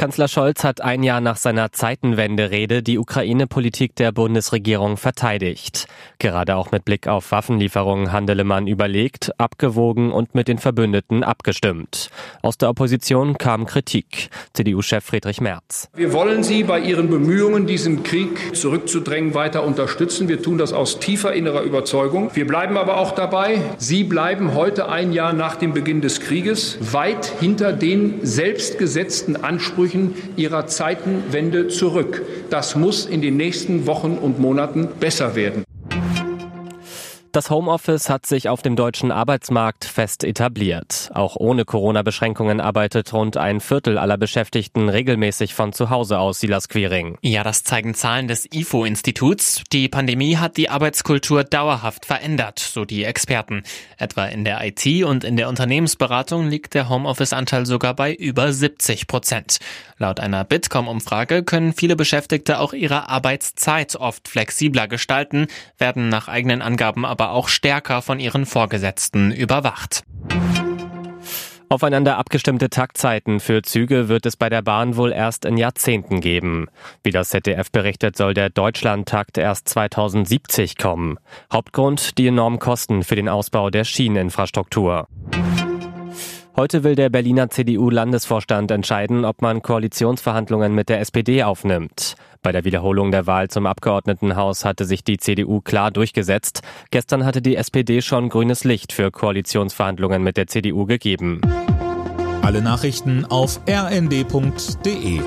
Kanzler Scholz hat ein Jahr nach seiner Zeitenwende-Rede die Ukraine-Politik der Bundesregierung verteidigt. Gerade auch mit Blick auf Waffenlieferungen handele man überlegt, abgewogen und mit den Verbündeten abgestimmt. Aus der Opposition kam Kritik. CDU-Chef Friedrich Merz. Wir wollen Sie bei Ihren Bemühungen, diesen Krieg zurückzudrängen, weiter unterstützen. Wir tun das aus tiefer innerer Überzeugung. Wir bleiben aber auch dabei. Sie bleiben heute ein Jahr nach dem Beginn des Krieges weit hinter den selbstgesetzten Ansprüchen ihrer Zeitenwende zurück. Das muss in den nächsten Wochen und Monaten besser werden. Das Homeoffice hat sich auf dem deutschen Arbeitsmarkt fest etabliert. Auch ohne Corona-Beschränkungen arbeitet rund ein Viertel aller Beschäftigten regelmäßig von zu Hause aus, Silas Quering. Ja, das zeigen Zahlen des IFO-Instituts. Die Pandemie hat die Arbeitskultur dauerhaft verändert, so die Experten. Etwa in der IT und in der Unternehmensberatung liegt der Homeoffice-Anteil sogar bei über 70 Prozent. Laut einer Bitkom-Umfrage können viele Beschäftigte auch ihre Arbeitszeit oft flexibler gestalten, werden nach eigenen Angaben aber aber auch stärker von ihren Vorgesetzten überwacht. Aufeinander abgestimmte Taktzeiten für Züge wird es bei der Bahn wohl erst in Jahrzehnten geben. Wie das ZDF berichtet, soll der Deutschlandtakt erst 2070 kommen. Hauptgrund die enormen Kosten für den Ausbau der Schieneninfrastruktur. Heute will der Berliner CDU-Landesvorstand entscheiden, ob man Koalitionsverhandlungen mit der SPD aufnimmt. Bei der Wiederholung der Wahl zum Abgeordnetenhaus hatte sich die CDU klar durchgesetzt. Gestern hatte die SPD schon grünes Licht für Koalitionsverhandlungen mit der CDU gegeben. Alle Nachrichten auf rnd.de